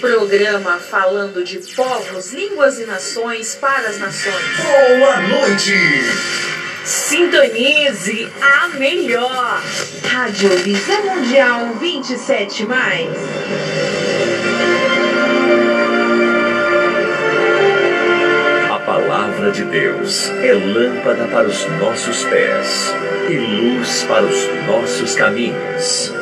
Programa falando de povos, línguas e nações para as nações. Boa noite! Sintonize a melhor. Rádio Visão Mundial 27 mais. A palavra de Deus é lâmpada para os nossos pés e luz para os nossos caminhos.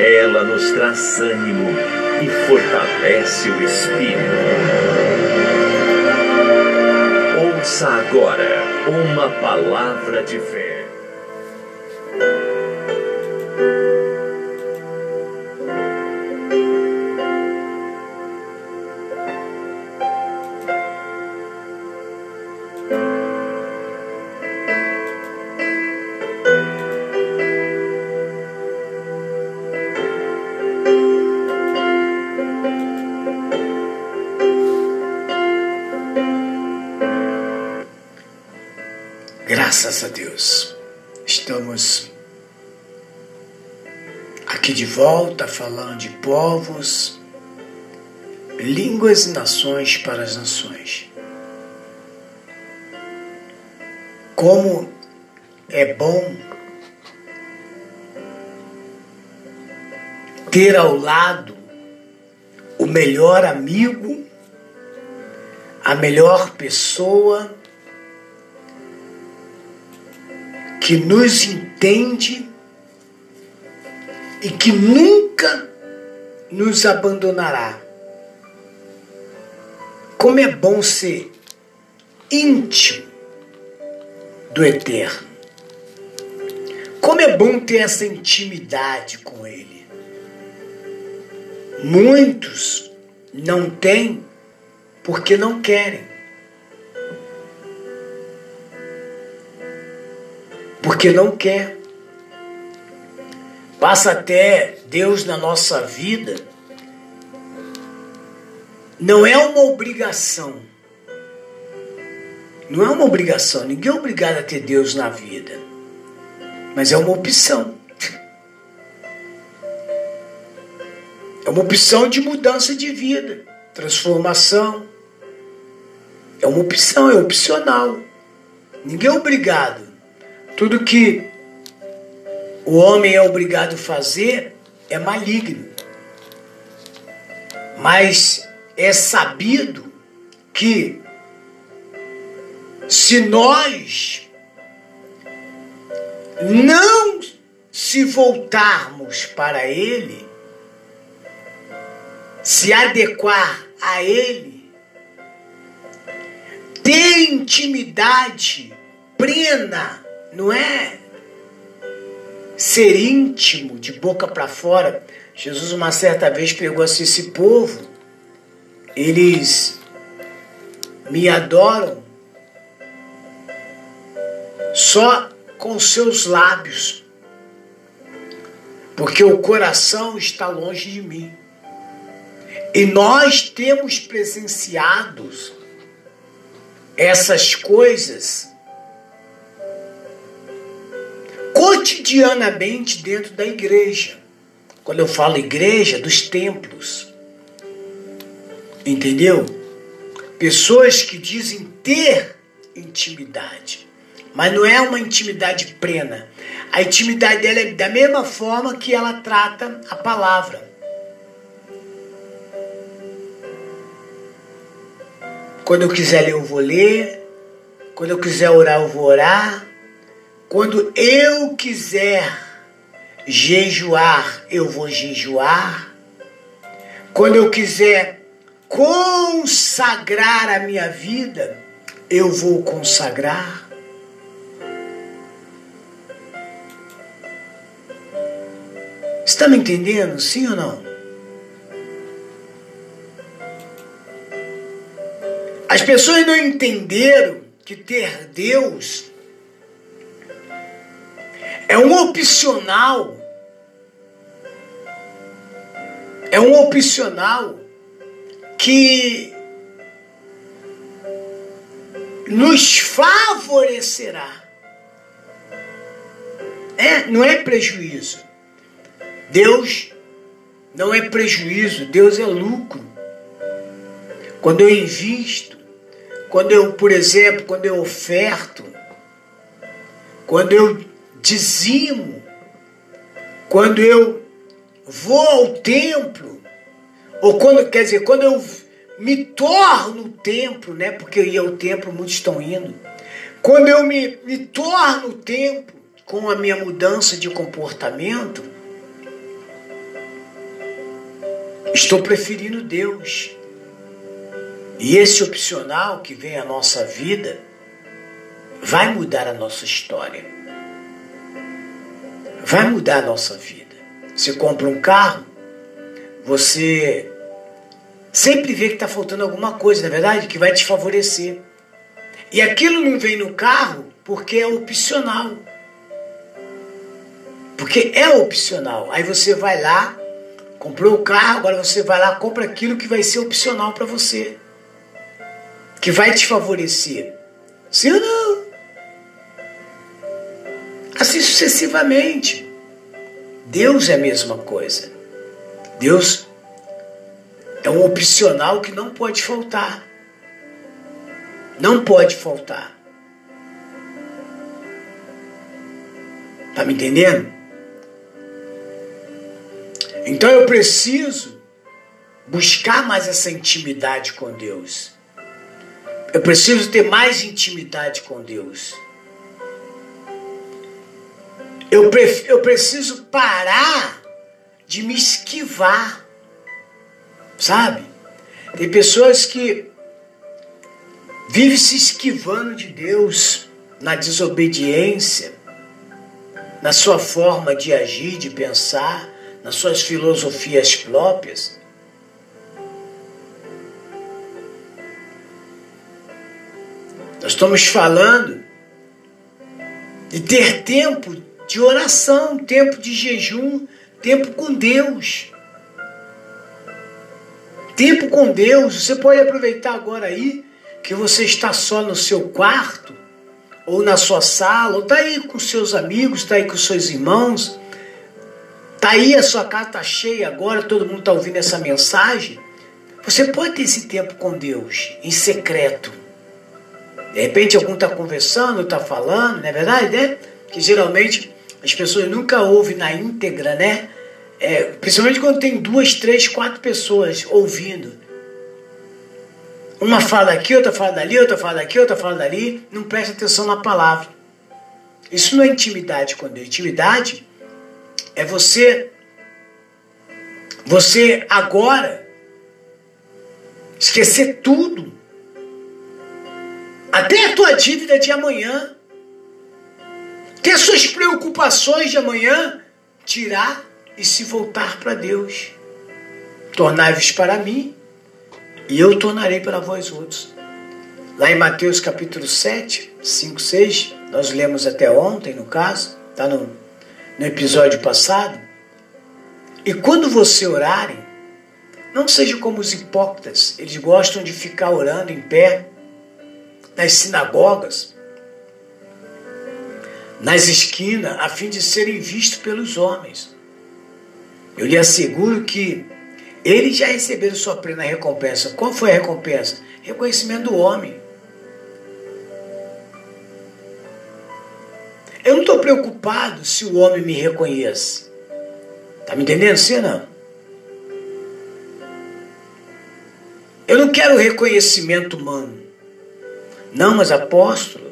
Ela nos traz ânimo e fortalece o espírito. Ouça agora uma palavra de fé. Volta falando de povos, línguas e nações para as nações. Como é bom ter ao lado o melhor amigo, a melhor pessoa que nos entende e que nunca nos abandonará. Como é bom ser íntimo do Eterno. Como é bom ter essa intimidade com Ele. Muitos não têm porque não querem. porque não quer. Passa até Deus na nossa vida. Não é uma obrigação. Não é uma obrigação. Ninguém é obrigado a ter Deus na vida. Mas é uma opção. É uma opção de mudança de vida, transformação. É uma opção, é opcional. Ninguém é obrigado. Tudo que o homem é obrigado a fazer é maligno. Mas é sabido que se nós não se voltarmos para Ele, se adequar a Ele, ter intimidade plena não é ser íntimo, de boca para fora. Jesus, uma certa vez, pegou assim: esse povo, eles me adoram só com seus lábios, porque o coração está longe de mim. E nós temos presenciado essas coisas cotidianamente dentro da igreja. Quando eu falo igreja, dos templos. Entendeu? Pessoas que dizem ter intimidade, mas não é uma intimidade plena. A intimidade dela é da mesma forma que ela trata a palavra. Quando eu quiser ler, eu vou ler. Quando eu quiser orar, eu vou orar. Quando eu quiser jejuar, eu vou jejuar. Quando eu quiser consagrar a minha vida, eu vou consagrar. Está me entendendo? Sim ou não? As pessoas não entenderam que ter Deus é um opcional. É um opcional que nos favorecerá. É, não é prejuízo. Deus não é prejuízo, Deus é lucro. Quando eu invisto, quando eu, por exemplo, quando eu oferto, quando eu dizimo, quando eu vou ao templo, ou quando, quer dizer, quando eu me torno templo, né? Porque eu ia ao templo, muitos estão indo. Quando eu me, me torno templo com a minha mudança de comportamento, estou preferindo Deus. E esse opcional que vem à nossa vida vai mudar a nossa história. Vai mudar a nossa vida. Você compra um carro, você sempre vê que está faltando alguma coisa, na é verdade, que vai te favorecer. E aquilo não vem no carro porque é opcional. Porque é opcional. Aí você vai lá, comprou o carro, agora você vai lá, compra aquilo que vai ser opcional para você. Que vai te favorecer. Sim ou não? Assim sucessivamente. Deus é a mesma coisa. Deus é um opcional que não pode faltar. Não pode faltar. Tá me entendendo? Então eu preciso buscar mais essa intimidade com Deus. Eu preciso ter mais intimidade com Deus. Eu, eu preciso parar de me esquivar. Sabe? Tem pessoas que vivem se esquivando de Deus na desobediência, na sua forma de agir, de pensar, nas suas filosofias próprias. Nós estamos falando de ter tempo de oração, tempo de jejum, tempo com Deus. Tempo com Deus, você pode aproveitar agora aí que você está só no seu quarto, ou na sua sala, ou está aí com seus amigos, está aí com seus irmãos, está aí a sua casa está cheia agora, todo mundo está ouvindo essa mensagem. Você pode ter esse tempo com Deus, em secreto. De repente algum está conversando, está falando, não é verdade, né? Que geralmente as pessoas nunca ouvem na íntegra, né? É, principalmente quando tem duas, três, quatro pessoas ouvindo. Uma fala aqui, outra fala dali, outra fala daqui, outra fala dali. Não presta atenção na palavra. Isso não é intimidade com Deus. Intimidade é você, você agora esquecer tudo. Até a tua dívida de amanhã. Ter suas preocupações de amanhã. Tirar e se voltar para Deus. Tornai-vos para mim, e eu tornarei para vós outros. Lá em Mateus capítulo 7, 5, 6, nós lemos até ontem, no caso, está no, no episódio passado. E quando você orarem, não seja como os hipócritas, eles gostam de ficar orando em pé nas sinagogas, nas esquinas, a fim de serem vistos pelos homens. Eu lhe asseguro que eles já receberam sua plena recompensa. Qual foi a recompensa? Reconhecimento do homem. Eu não estou preocupado se o homem me reconhece. Está me entendendo? Sim não? Eu não quero reconhecimento humano. Não, mas apóstolo,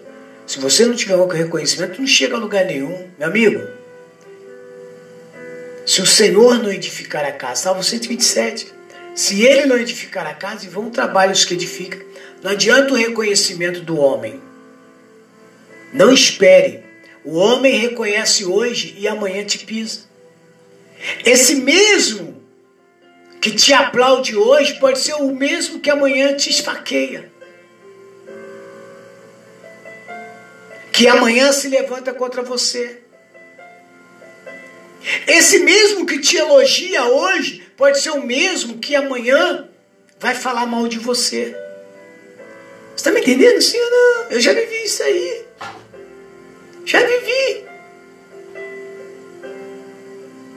se você não tiver um reconhecimento, não chega a lugar nenhum. Meu amigo, se o Senhor não edificar a casa, Salmo 127. Se ele não edificar a casa, e vão trabalhos que edifica. Não adianta o reconhecimento do homem. Não espere. O homem reconhece hoje e amanhã te pisa. Esse mesmo que te aplaude hoje pode ser o mesmo que amanhã te esfaqueia. Que amanhã se levanta contra você. Esse mesmo que te elogia hoje pode ser o mesmo que amanhã vai falar mal de você. Você está me entendendo, sim ou não? Eu já vivi isso aí. Já vivi.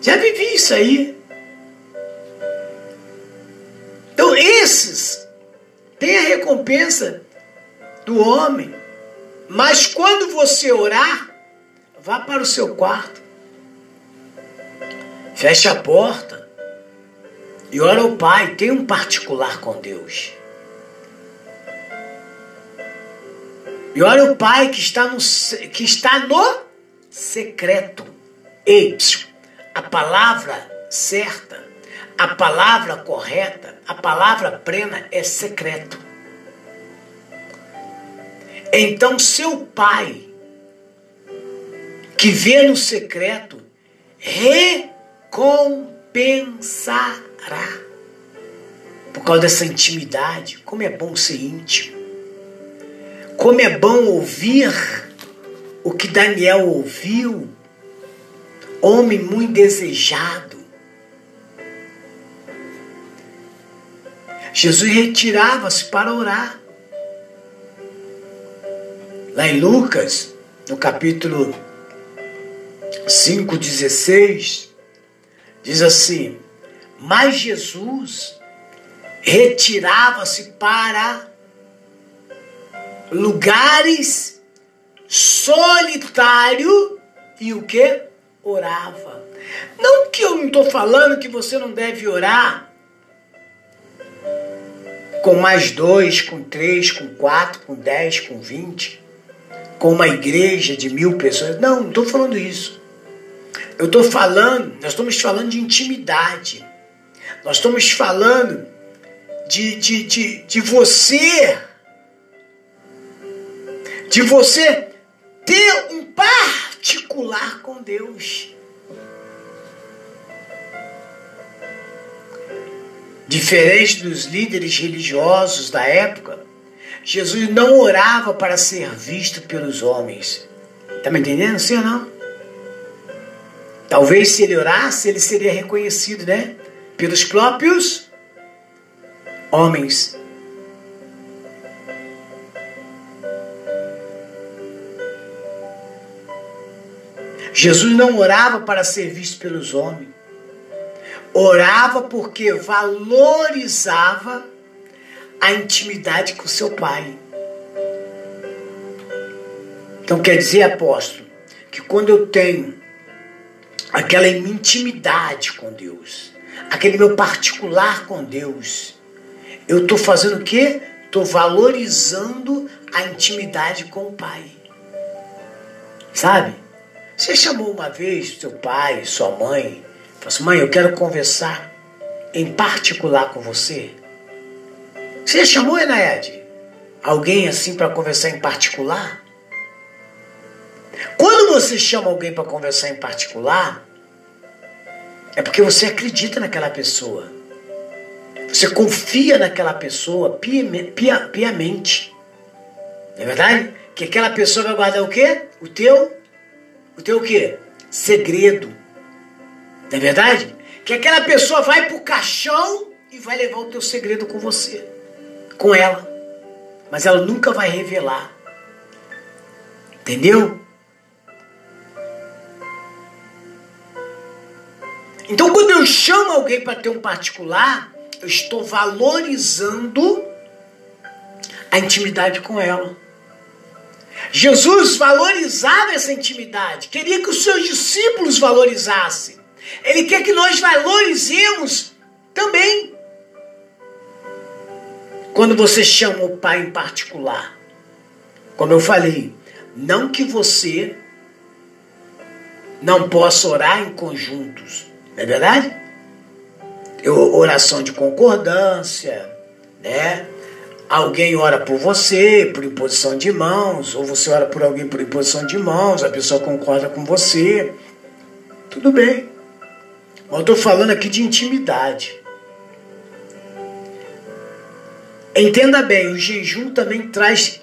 Já vivi isso aí. esses têm a recompensa do homem. Mas quando você orar, vá para o seu quarto, feche a porta e ora ao Pai. Tem um particular com Deus. E ora o Pai que está no, que está no secreto. Ei, a palavra certa, a palavra correta, a palavra plena é secreto. Então seu pai, que vê no secreto, recompensará. Por causa dessa intimidade, como é bom ser íntimo. Como é bom ouvir o que Daniel ouviu. Homem muito desejado. Jesus retirava-se para orar. Lá em Lucas, no capítulo 5,16, diz assim: Mas Jesus retirava-se para lugares solitário e o que? Orava. Não que eu não estou falando que você não deve orar com mais dois, com três, com quatro, com dez, com vinte com uma igreja de mil pessoas. Não, não estou falando isso. Eu estou falando, nós estamos falando de intimidade. Nós estamos falando de, de, de, de você, de você ter um particular com Deus. Diferente dos líderes religiosos da época, Jesus não orava para ser visto pelos homens. Está me entendendo? Sim ou não? Talvez se ele orasse, ele seria reconhecido, né? Pelos próprios homens. Jesus não orava para ser visto pelos homens. Orava porque valorizava a intimidade com seu pai. Então quer dizer, apóstolo, que quando eu tenho aquela intimidade com Deus, aquele meu particular com Deus, eu estou fazendo o quê? Estou valorizando a intimidade com o Pai. Sabe? Você chamou uma vez seu pai, sua mãe, falou assim, mãe, eu quero conversar em particular com você. Você chamou, Enaed? Alguém assim para conversar em particular? Quando você chama alguém para conversar em particular, é porque você acredita naquela pessoa. Você confia naquela pessoa pia, piamente. Não é verdade? Que aquela pessoa vai guardar o quê? O teu, o teu o quê? Segredo. Não é verdade? Que aquela pessoa vai pro caixão e vai levar o teu segredo com você com ela, mas ela nunca vai revelar. Entendeu? Então, quando eu chamo alguém para ter um particular, eu estou valorizando a intimidade com ela. Jesus valorizava essa intimidade, queria que os seus discípulos valorizassem. Ele quer que nós valorizemos também. Quando você chama o pai em particular, como eu falei, não que você não possa orar em conjuntos, não é verdade? Oração de concordância, né? Alguém ora por você por imposição de mãos, ou você ora por alguém por imposição de mãos, a pessoa concorda com você. Tudo bem. Mas eu estou falando aqui de intimidade. Entenda bem, o jejum também traz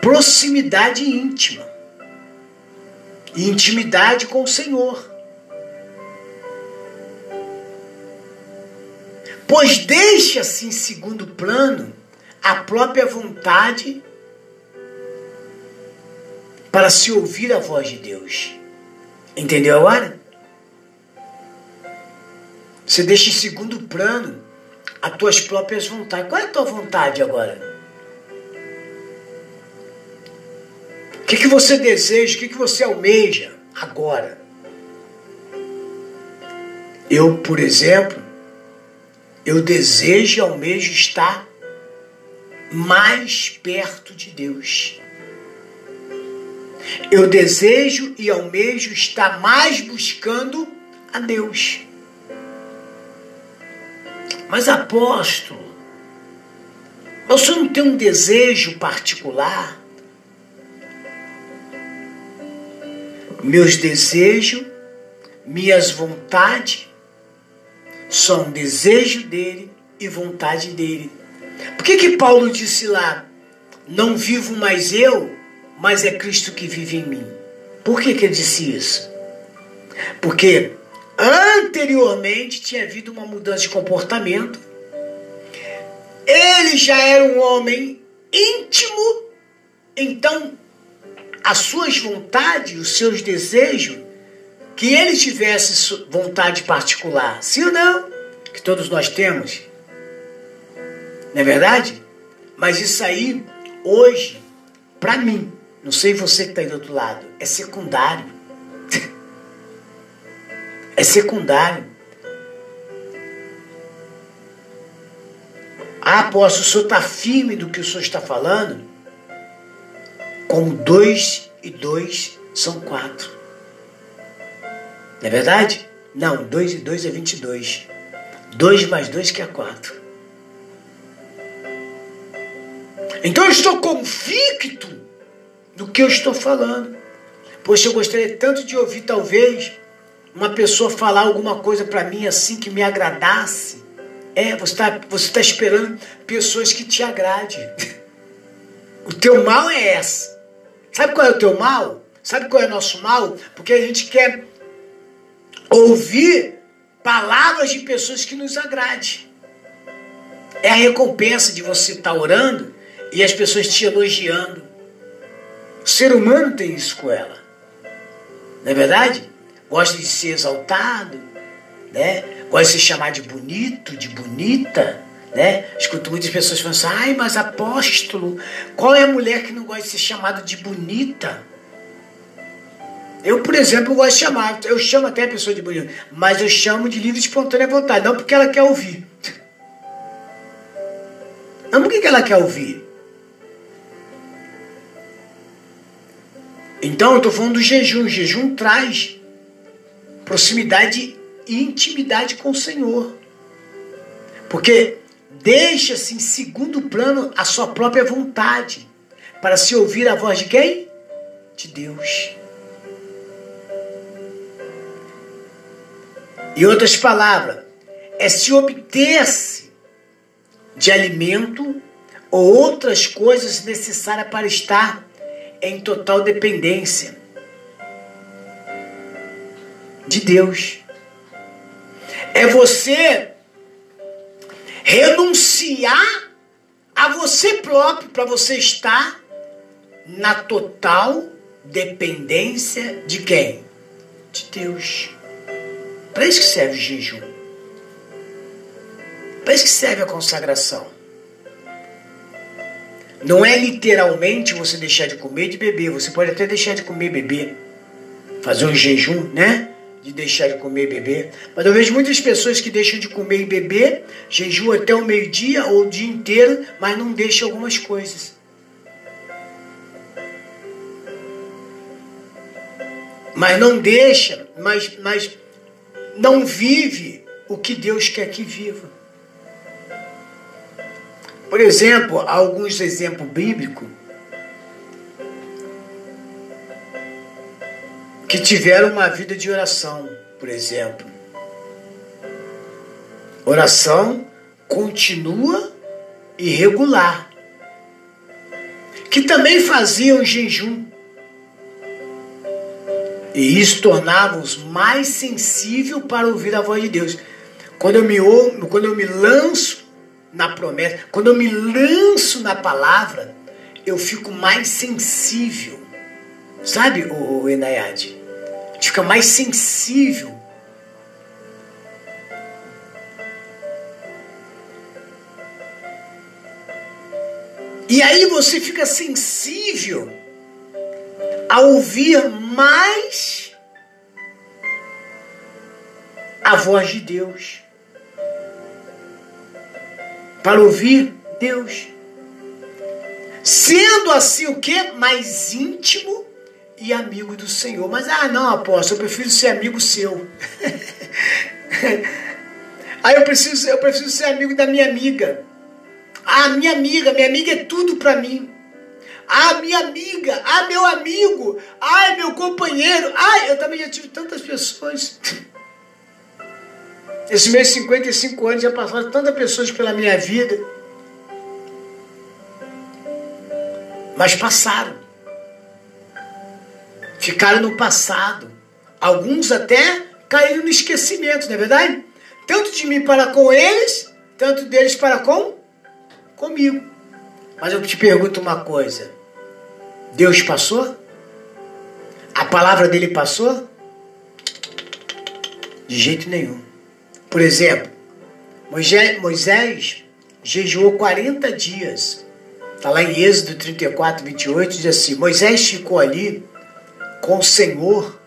proximidade íntima intimidade com o Senhor. Pois deixa-se em segundo plano a própria vontade para se ouvir a voz de Deus. Entendeu agora? Você deixa em segundo plano as tuas próprias vontades. Qual é a tua vontade agora? O que, que você deseja? O que, que você almeja agora? Eu, por exemplo, eu desejo e almejo estar mais perto de Deus. Eu desejo e almejo estar mais buscando a Deus. Mas apóstolo, você não tem um desejo particular? Meus desejos, minhas vontades, são desejo dele e vontade dele. Por que, que Paulo disse lá, não vivo mais eu, mas é Cristo que vive em mim? Por que, que ele disse isso? Porque anteriormente tinha havido uma mudança de comportamento. Ele já era um homem íntimo, então as suas vontades, os seus desejos, que ele tivesse vontade particular, sim ou não? Que todos nós temos. Não é verdade? Mas isso aí, hoje, para mim, não sei você que está aí do outro lado, é secundário. É secundário. Ah, apóstolo, o senhor está firme do que o senhor está falando? Como dois e dois são quatro. Não é verdade? Não, dois e dois é vinte e dois. Dois mais dois que é quatro. Então eu estou convicto do que eu estou falando. Poxa, eu gostaria tanto de ouvir, talvez, uma pessoa falar alguma coisa para mim assim que me agradasse. É, você está você tá esperando pessoas que te agradem. O teu mal é essa. Sabe qual é o teu mal? Sabe qual é o nosso mal? Porque a gente quer ouvir palavras de pessoas que nos agradem. É a recompensa de você estar tá orando e as pessoas te elogiando. O ser humano tem isso com ela. Não é verdade? Gosta de ser exaltado, né? Gosta de se chamar de bonito, de bonita, né? Escuto muitas pessoas falando assim, ai, mas apóstolo, qual é a mulher que não gosta de ser chamada de bonita? Eu, por exemplo, gosto de chamar, eu chamo até a pessoa de bonita, mas eu chamo de livre espontânea vontade, não porque ela quer ouvir. Não porque ela quer ouvir. Então eu estou falando do jejum. O jejum traz proximidade e intimidade com o Senhor. Porque deixa-se em segundo plano a sua própria vontade para se ouvir a voz de quem? De Deus. Em outras palavras, é se obter-se de alimento ou outras coisas necessárias para estar em total dependência de Deus. É você renunciar a você próprio para você estar na total dependência de quem? De Deus. Para isso que serve o jejum. Para isso que serve a consagração. Não é literalmente você deixar de comer e de beber. Você pode até deixar de comer e beber. Fazer um jejum, né? De deixar de comer e beber. Mas eu vejo muitas pessoas que deixam de comer e beber, jejum até o meio-dia ou o dia inteiro, mas não deixam algumas coisas. Mas não deixa, mas, mas não vive o que Deus quer que viva. Por exemplo, alguns exemplos bíblicos que tiveram uma vida de oração, por exemplo. Oração continua e regular. Que também faziam jejum. E isso tornava-os mais sensível para ouvir a voz de Deus. Quando eu me, quando eu me lanço na promessa, quando eu me lanço na palavra, eu fico mais sensível. Sabe, o, Gente fica mais sensível. E aí você fica sensível a ouvir mais a voz de Deus. Para ouvir Deus. Sendo assim o que? Mais íntimo e amigo do Senhor. Mas, ah, não, apóstolo, eu prefiro ser amigo seu. Aí eu preciso, eu preciso ser amigo da minha amiga. Ah, minha amiga, minha amiga é tudo para mim. Ah, minha amiga, ah, meu amigo, ai, meu companheiro, ai, eu também já tive tantas pessoas. Esses meus 55 anos já passaram tantas pessoas pela minha vida. Mas passaram. Ficaram no passado. Alguns até caíram no esquecimento, não é verdade? Tanto de mim para com eles, tanto deles para com comigo. Mas eu te pergunto uma coisa: Deus passou? A palavra dele passou? De jeito nenhum. Por exemplo, Moisés, Moisés jejuou 40 dias. Está lá em Êxodo 34, 28, diz assim: Moisés ficou ali com o Senhor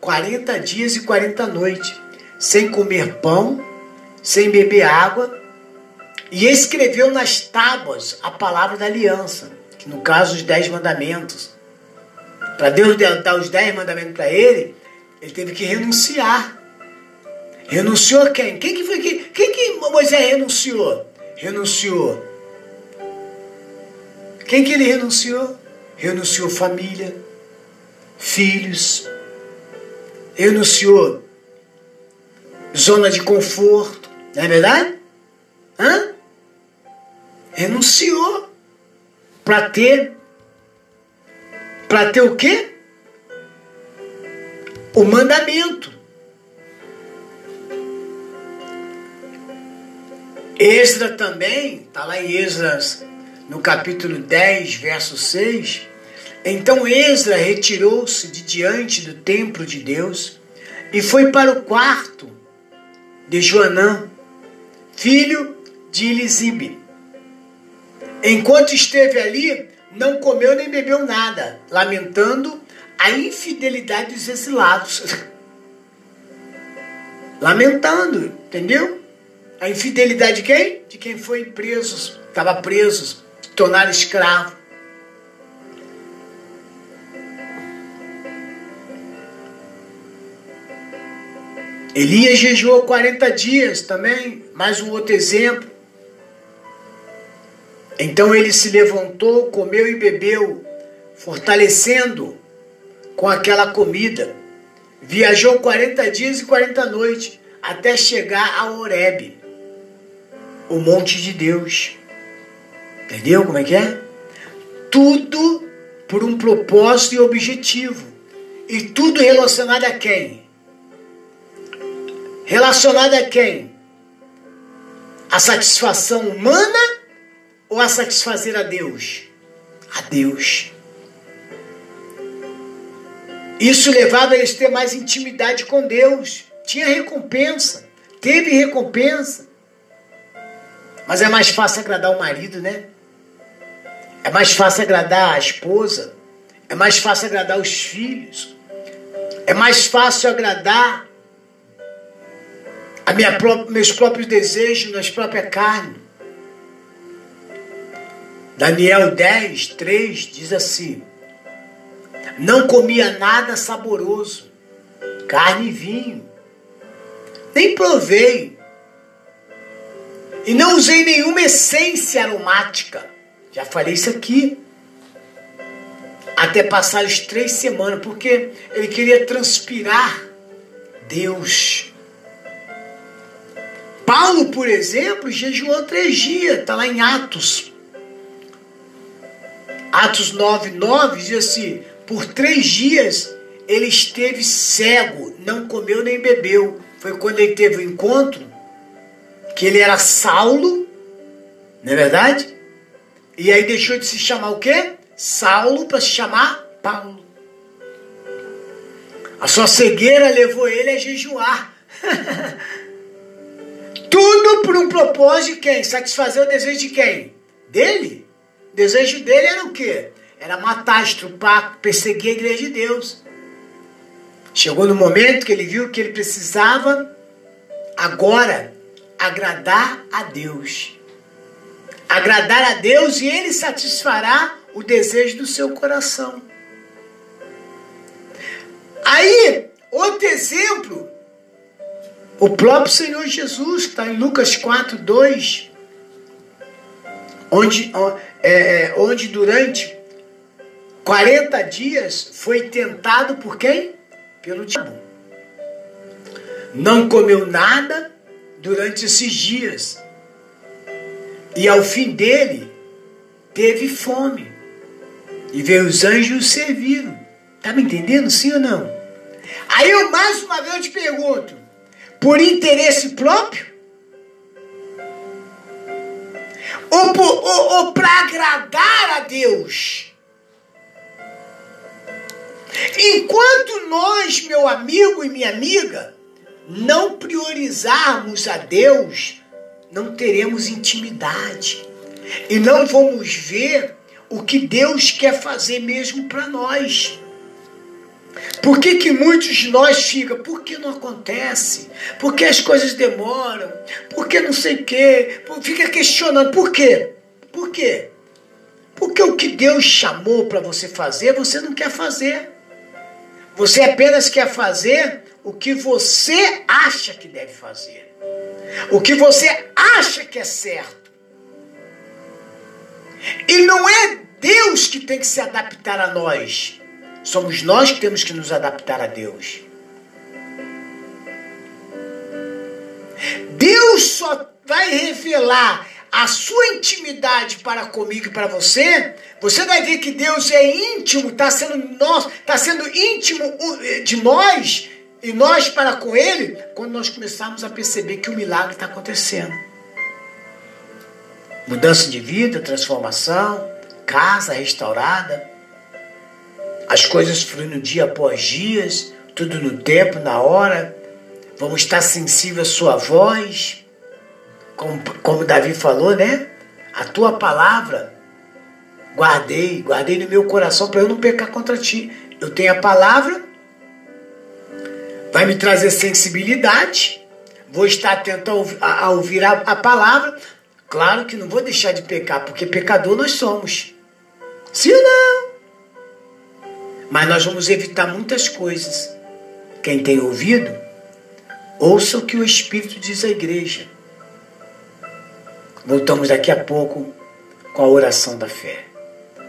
40 dias e 40 noites, sem comer pão, sem beber água, e escreveu nas tábuas a palavra da aliança, que no caso os dez mandamentos. Para Deus dar os dez mandamentos para ele, ele teve que renunciar. Renunciou quem? Quem que foi que, quem que Moisés renunciou? Renunciou. Quem que ele renunciou? Renunciou família, filhos, renunciou zona de conforto, não é verdade? Hã? Renunciou para ter para ter o quê? O mandamento. Esdra também, está lá em Esdras, no capítulo 10, verso 6. Então Esdra retirou-se de diante do templo de Deus e foi para o quarto de Joanã, filho de Elisibe. Enquanto esteve ali, não comeu nem bebeu nada, lamentando a infidelidade dos exilados. lamentando, entendeu? A infidelidade de quem? De quem foi preso, estava preso, tornaram escravo. Elias jejuou 40 dias também, mais um outro exemplo. Então ele se levantou, comeu e bebeu, fortalecendo com aquela comida. Viajou 40 dias e 40 noites até chegar a Horebe, o monte de Deus. Entendeu como é que é? Tudo por um propósito e objetivo. E tudo relacionado a quem? Relacionado a quem? A satisfação humana ou a satisfazer a Deus? A Deus. Isso levava eles a ter mais intimidade com Deus. Tinha recompensa. Teve recompensa. Mas é mais fácil agradar o marido, né? É mais fácil agradar a esposa. É mais fácil agradar os filhos. É mais fácil agradar a minha meus próprios desejos, minha própria carne. Daniel 10, 3 diz assim: Não comia nada saboroso, carne e vinho, nem provei, e não usei nenhuma essência aromática. Já falei isso aqui. Até passar as três semanas, porque ele queria transpirar Deus. Paulo, por exemplo, jejuou três dias, está lá em Atos. Atos 9, 9 diz assim: por três dias ele esteve cego, não comeu nem bebeu. Foi quando ele teve o um encontro, que ele era Saulo, não é verdade? E aí deixou de se chamar o quê? Saulo para se chamar Paulo. A sua cegueira levou ele a jejuar. Tudo por um propósito de quem? Satisfazer o desejo de quem? Dele? O desejo dele era o quê? Era matar, estrupar, perseguir a igreja de Deus. Chegou no momento que ele viu que ele precisava agora agradar a Deus. Agradar a Deus e ele satisfará o desejo do seu coração. Aí, outro exemplo, o próprio Senhor Jesus, está em Lucas 4, 2, onde, é, é, onde durante 40 dias foi tentado por quem? Pelo diabo. Não comeu nada durante esses dias. E ao fim dele, teve fome. E veio os anjos serviram. Tá me entendendo, sim ou não? Aí eu mais uma vez te pergunto: por interesse próprio? Ou, para agradar a Deus? Enquanto nós, meu amigo e minha amiga, não priorizarmos a Deus, não teremos intimidade e não vamos ver o que Deus quer fazer mesmo para nós. Por que, que muitos de nós ficam? Por que não acontece? Por que as coisas demoram? Por que não sei o quê? Fica questionando. Por quê? Por quê? Porque o que Deus chamou para você fazer, você não quer fazer. Você apenas quer fazer o que você acha que deve fazer. O que você acha que é certo. E não é Deus que tem que se adaptar a nós. Somos nós que temos que nos adaptar a Deus. Deus só vai revelar a sua intimidade para comigo e para você. Você vai ver que Deus é íntimo, está sendo nós, está sendo íntimo de nós e nós para com Ele, quando nós começarmos a perceber que o milagre está acontecendo. Mudança de vida, transformação, casa restaurada as coisas fluindo dia após dia, tudo no tempo, na hora. Vamos estar sensíveis à sua voz, como, como Davi falou, né? A tua palavra guardei, guardei no meu coração para eu não pecar contra ti. Eu tenho a palavra, vai me trazer sensibilidade, vou estar atento a ouvir a, a, palavra. Claro que não vou deixar de pecar, porque pecador nós somos. Ou não? Mas nós vamos evitar muitas coisas. Quem tem ouvido, ouça o que o Espírito diz à igreja. Voltamos daqui a pouco com a oração da fé,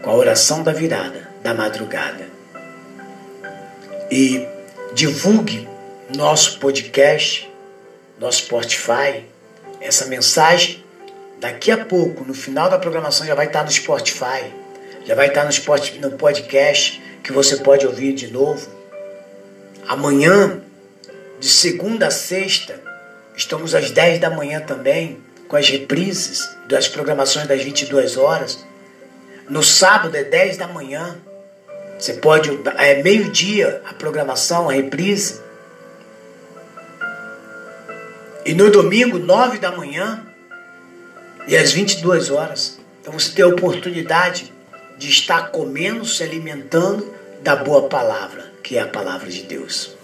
com a oração da virada, da madrugada. E divulgue nosso podcast, nosso Spotify, essa mensagem. Daqui a pouco, no final da programação, já vai estar no Spotify, já vai estar no podcast que você pode ouvir de novo. Amanhã, de segunda a sexta, estamos às 10 da manhã também, com as reprises das programações das 22 horas. No sábado é 10 da manhã. Você pode, é meio-dia a programação, a reprise. E no domingo, 9 da manhã e às 22 horas. Então você tem a oportunidade de estar comendo, se alimentando da boa palavra, que é a palavra de Deus.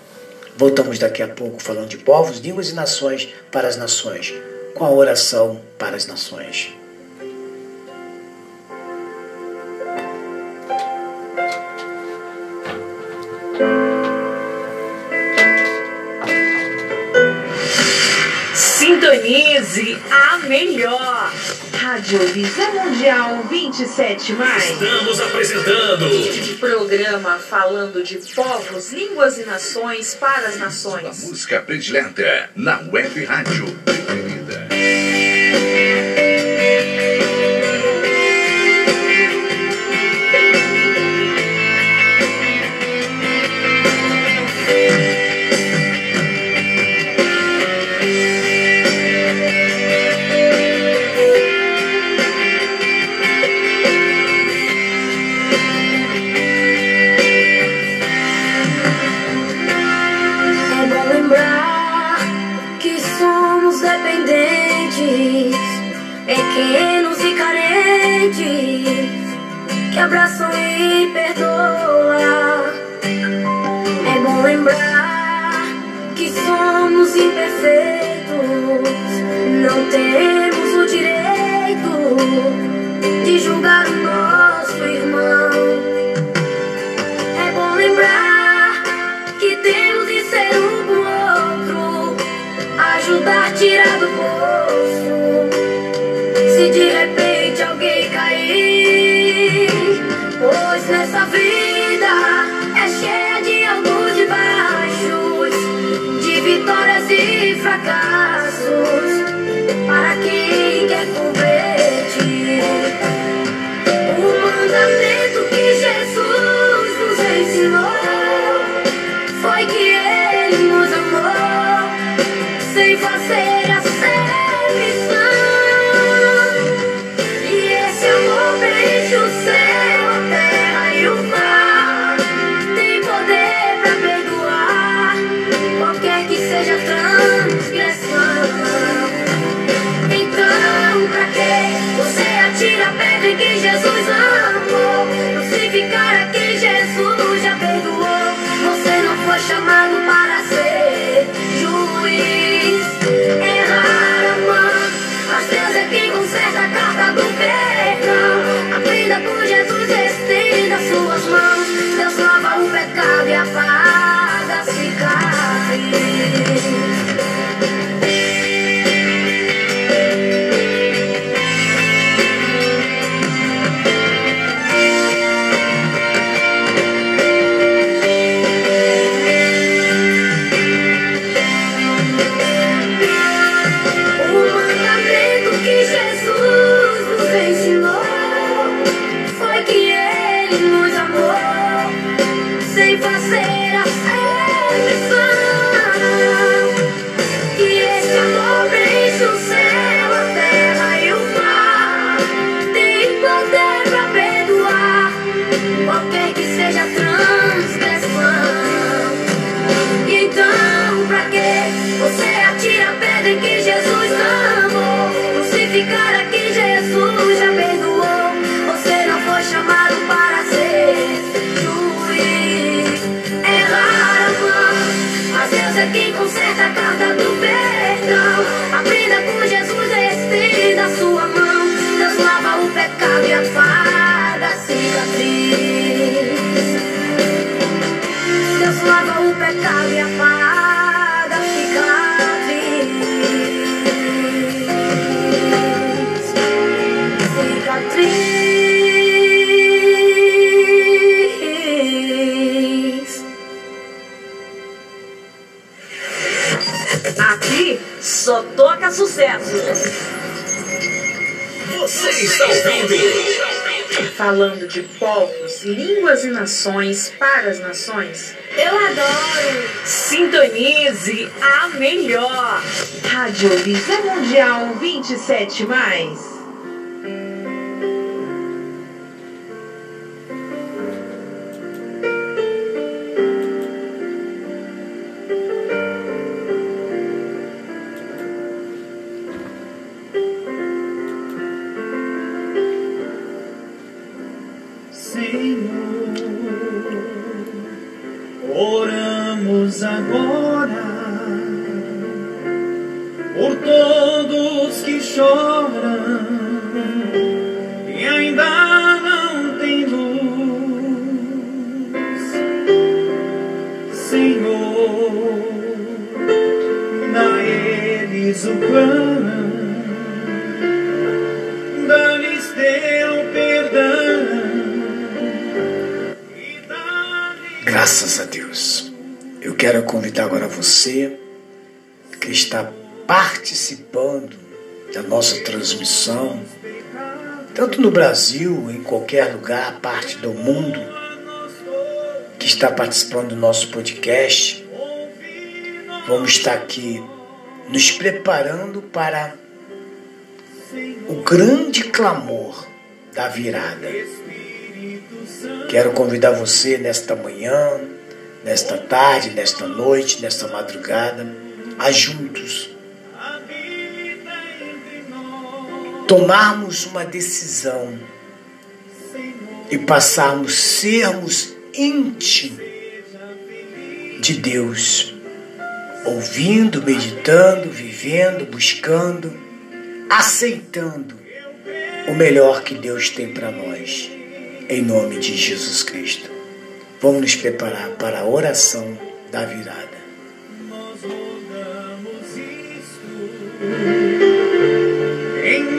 Voltamos daqui a pouco falando de povos, línguas e nações para as nações, com a oração para as nações. Sintonize a melhor. Rádio Visão Mundial 27 mais. Estamos apresentando programa falando de povos, línguas e nações para as nações. A música predileta na web rádio temos o direito de julgar o nosso irmão. É bom lembrar que temos de ser um com o outro, ajudar, tirar do bolso. Se de repente alguém cair, pois nessa vida. Você está ouvindo? Falando de povos, línguas e nações para as nações. Eu adoro! Sintonize a melhor! Rádio Visa Mundial 27. Mais. Brasil, em qualquer lugar, parte do mundo, que está participando do nosso podcast, vamos estar aqui nos preparando para o grande clamor da virada. Quero convidar você nesta manhã, nesta tarde, nesta noite, nesta madrugada, a juntos tomarmos uma decisão e passarmos sermos íntimos de Deus, ouvindo, meditando, vivendo, buscando, aceitando o melhor que Deus tem para nós, em nome de Jesus Cristo. Vamos nos preparar para a oração da virada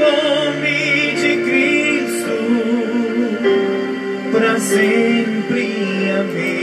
nome de Cristo, para sempre. Amém.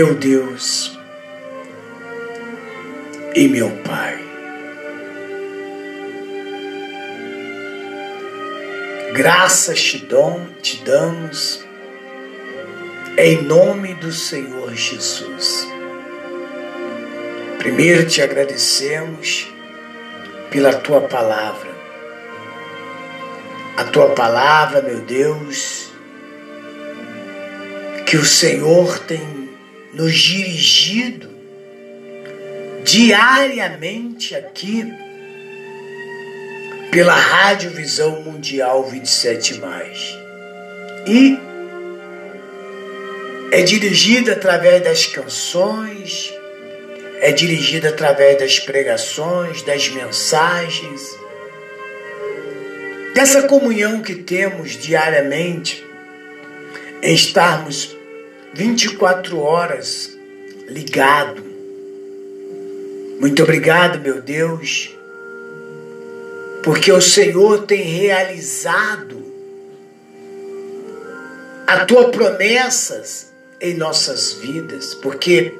Meu Deus e meu Pai, graças te, dom, te damos em nome do Senhor Jesus. Primeiro te agradecemos pela tua palavra. A tua palavra, meu Deus, que o Senhor tem nos dirigido diariamente aqui pela Rádio Visão Mundial 27 E é dirigida através das canções, é dirigida através das pregações, das mensagens, dessa comunhão que temos diariamente em estarmos 24 horas ligado. Muito obrigado, meu Deus, porque o Senhor tem realizado a tua promessas em nossas vidas, porque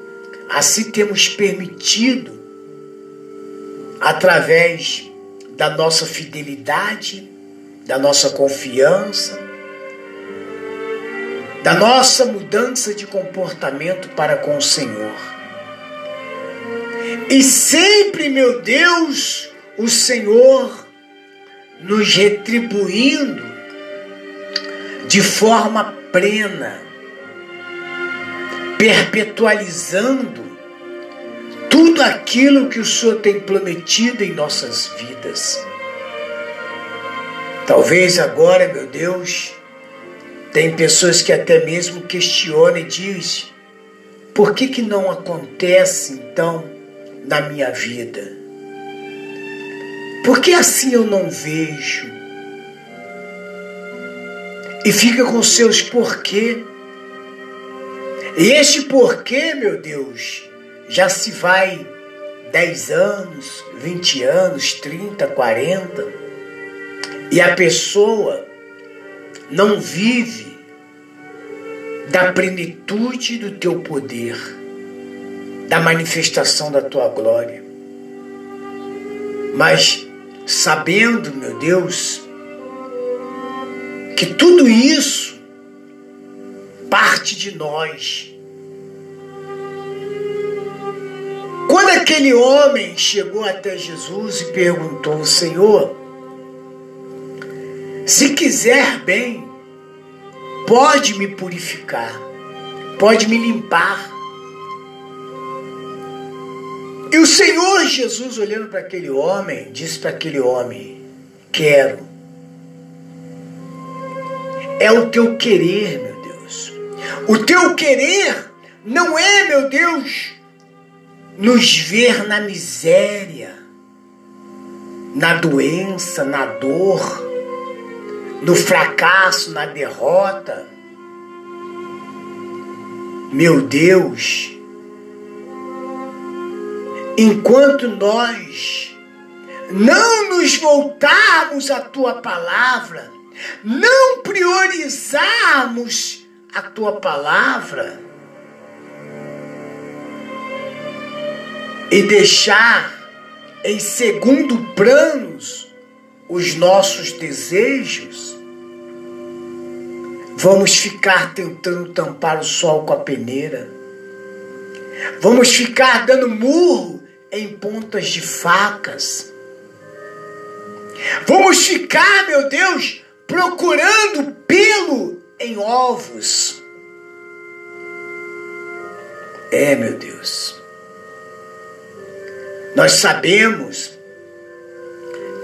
assim temos permitido através da nossa fidelidade, da nossa confiança, da nossa mudança de comportamento para com o Senhor. E sempre, meu Deus, o Senhor nos retribuindo de forma plena, perpetualizando tudo aquilo que o Senhor tem prometido em nossas vidas. Talvez agora, meu Deus, tem pessoas que até mesmo questionam e dizem: por que, que não acontece então na minha vida? Por que assim eu não vejo? E fica com seus porquê. E este porquê, meu Deus, já se vai 10 anos, 20 anos, 30, 40, e a pessoa não vive da plenitude do teu poder, da manifestação da tua glória. Mas sabendo, meu Deus, que tudo isso parte de nós. Quando aquele homem chegou até Jesus e perguntou: Senhor, se quiser bem, pode me purificar, pode me limpar. E o Senhor Jesus, olhando para aquele homem, disse para aquele homem: Quero. É o teu querer, meu Deus. O teu querer não é, meu Deus, nos ver na miséria, na doença, na dor, no fracasso, na derrota. Meu Deus, enquanto nós não nos voltarmos à tua palavra, não priorizarmos a tua palavra e deixar em segundo planos os nossos desejos, vamos ficar tentando tampar o sol com a peneira. Vamos ficar dando murro em pontas de facas. Vamos ficar, meu Deus, procurando pelo em ovos. É, meu Deus. Nós sabemos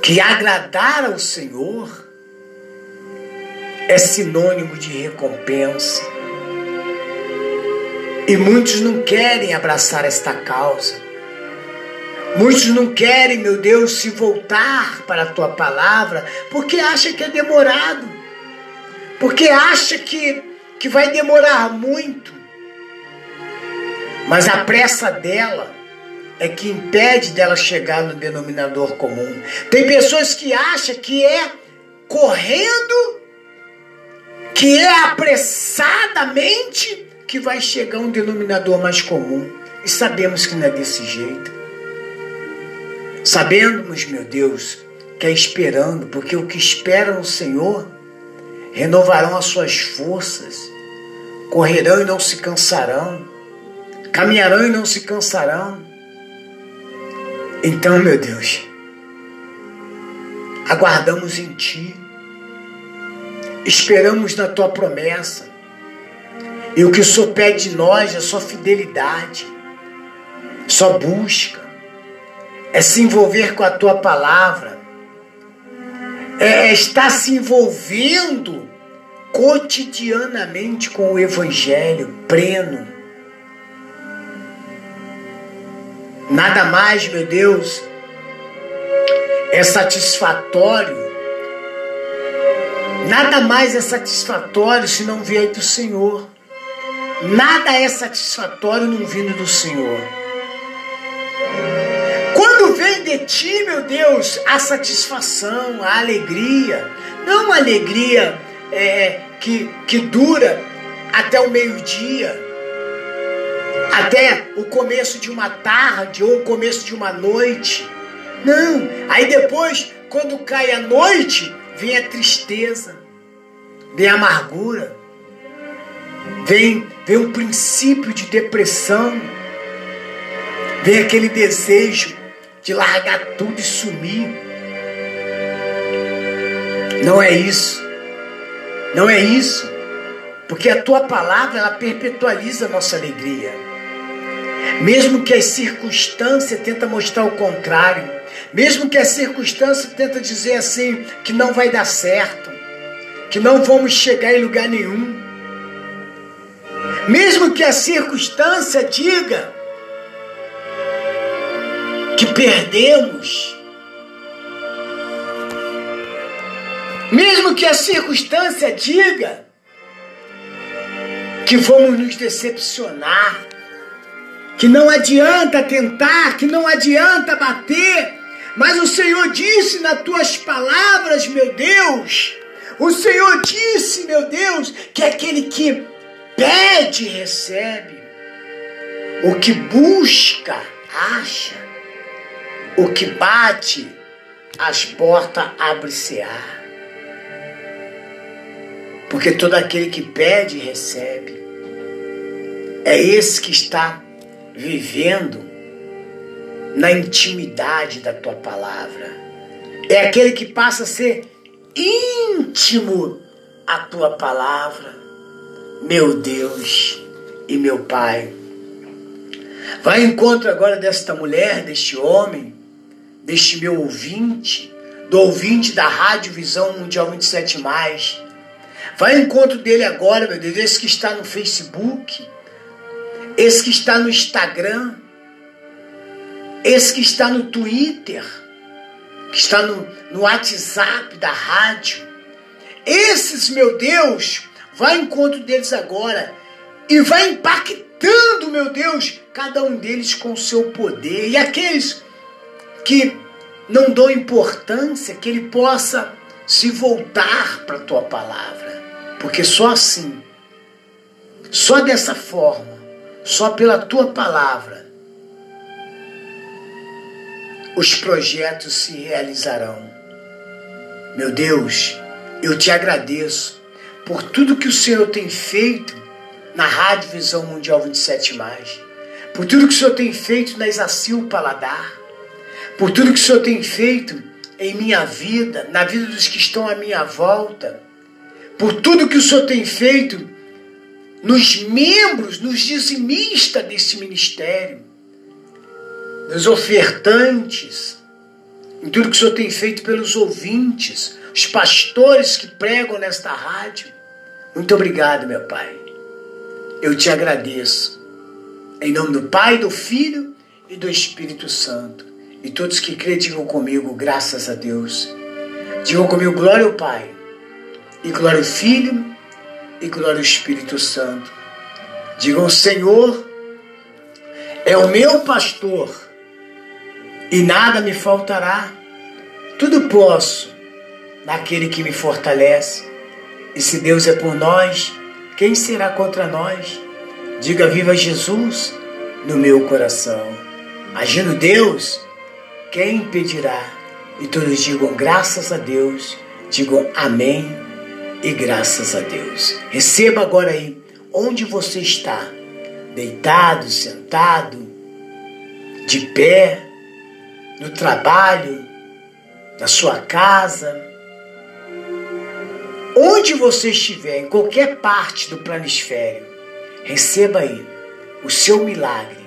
que agradar ao Senhor é sinônimo de recompensa. E muitos não querem abraçar esta causa. Muitos não querem, meu Deus, se voltar para a tua palavra porque acha que é demorado. Porque acha que, que vai demorar muito. Mas a pressa dela é que impede dela chegar no denominador comum. Tem pessoas que acham que é correndo, que é apressadamente que vai chegar um denominador mais comum. E sabemos que não é desse jeito. Sabemos, meu Deus, que é esperando, porque o que esperam no Senhor renovarão as suas forças, correrão e não se cansarão, caminharão e não se cansarão. Então, meu Deus, aguardamos em Ti, esperamos na Tua promessa, e o que o Senhor pede de nós é só fidelidade, só busca, é se envolver com a Tua palavra, é estar se envolvendo cotidianamente com o Evangelho pleno Nada mais, meu Deus, é satisfatório. Nada mais é satisfatório se não vier do Senhor. Nada é satisfatório não vindo do Senhor. Quando vem de ti, meu Deus, a satisfação, a alegria, não uma alegria é, que, que dura até o meio-dia, até o começo de uma tarde ou o começo de uma noite. Não. Aí depois, quando cai a noite, vem a tristeza, vem a amargura, vem, vem um princípio de depressão, vem aquele desejo de largar tudo e sumir. Não é isso. Não é isso. Porque a tua palavra ela perpetualiza a nossa alegria. Mesmo que a circunstância tenta mostrar o contrário, mesmo que a circunstância tenta dizer assim que não vai dar certo, que não vamos chegar em lugar nenhum. Mesmo que a circunstância diga que perdemos, mesmo que a circunstância diga que vamos nos decepcionar, que não adianta tentar, que não adianta bater, mas o Senhor disse nas tuas palavras, meu Deus, o Senhor disse, meu Deus, que aquele que pede, recebe, o que busca, acha, o que bate, as portas abre-se-á. Porque todo aquele que pede, recebe. É esse que está vivendo na intimidade da tua palavra. É aquele que passa a ser íntimo a tua palavra. Meu Deus e meu Pai. Vai ao encontro agora desta mulher, deste homem, deste meu ouvinte, do ouvinte da Rádio Visão Mundial 27. Vai ao encontro dele agora, meu Deus, esse que está no Facebook, esse que está no Instagram, esse que está no Twitter, que está no, no WhatsApp da rádio. Esses, meu Deus, vai ao encontro deles agora e vai impactando, meu Deus, cada um deles com o seu poder. E aqueles que não dão importância, que ele possa se voltar para a tua palavra. Porque só assim, só dessa forma, só pela tua palavra, os projetos se realizarão. Meu Deus, eu te agradeço por tudo que o Senhor tem feito na Rádio Visão Mundial 27, por tudo que o Senhor tem feito na Exacil Paladar, por tudo que o Senhor tem feito em minha vida, na vida dos que estão à minha volta, por tudo que o Senhor tem feito nos membros, nos dizimistas desse ministério, nos ofertantes, em tudo que o Senhor tem feito pelos ouvintes, os pastores que pregam nesta rádio. Muito obrigado, meu Pai. Eu te agradeço. Em nome do Pai, do Filho e do Espírito Santo. E todos que creem, digam comigo, graças a Deus. Digam comigo, glória ao Pai, e glória ao Filho, e glória ao Espírito Santo. Digam, Senhor é o meu pastor, e nada me faltará. Tudo posso naquele que me fortalece. E se Deus é por nós, quem será contra nós? Diga viva Jesus no meu coração. Agindo Deus, quem impedirá? E todos digam graças a Deus, digam amém e graças a Deus. Receba agora aí onde você está, deitado, sentado, de pé, no trabalho, na sua casa, onde você estiver, em qualquer parte do planisfério, receba aí o seu milagre,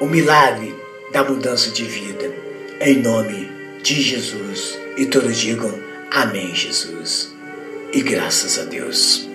o milagre da mudança de vida, em nome de Jesus. E todos digam amém, Jesus. E graças a Deus.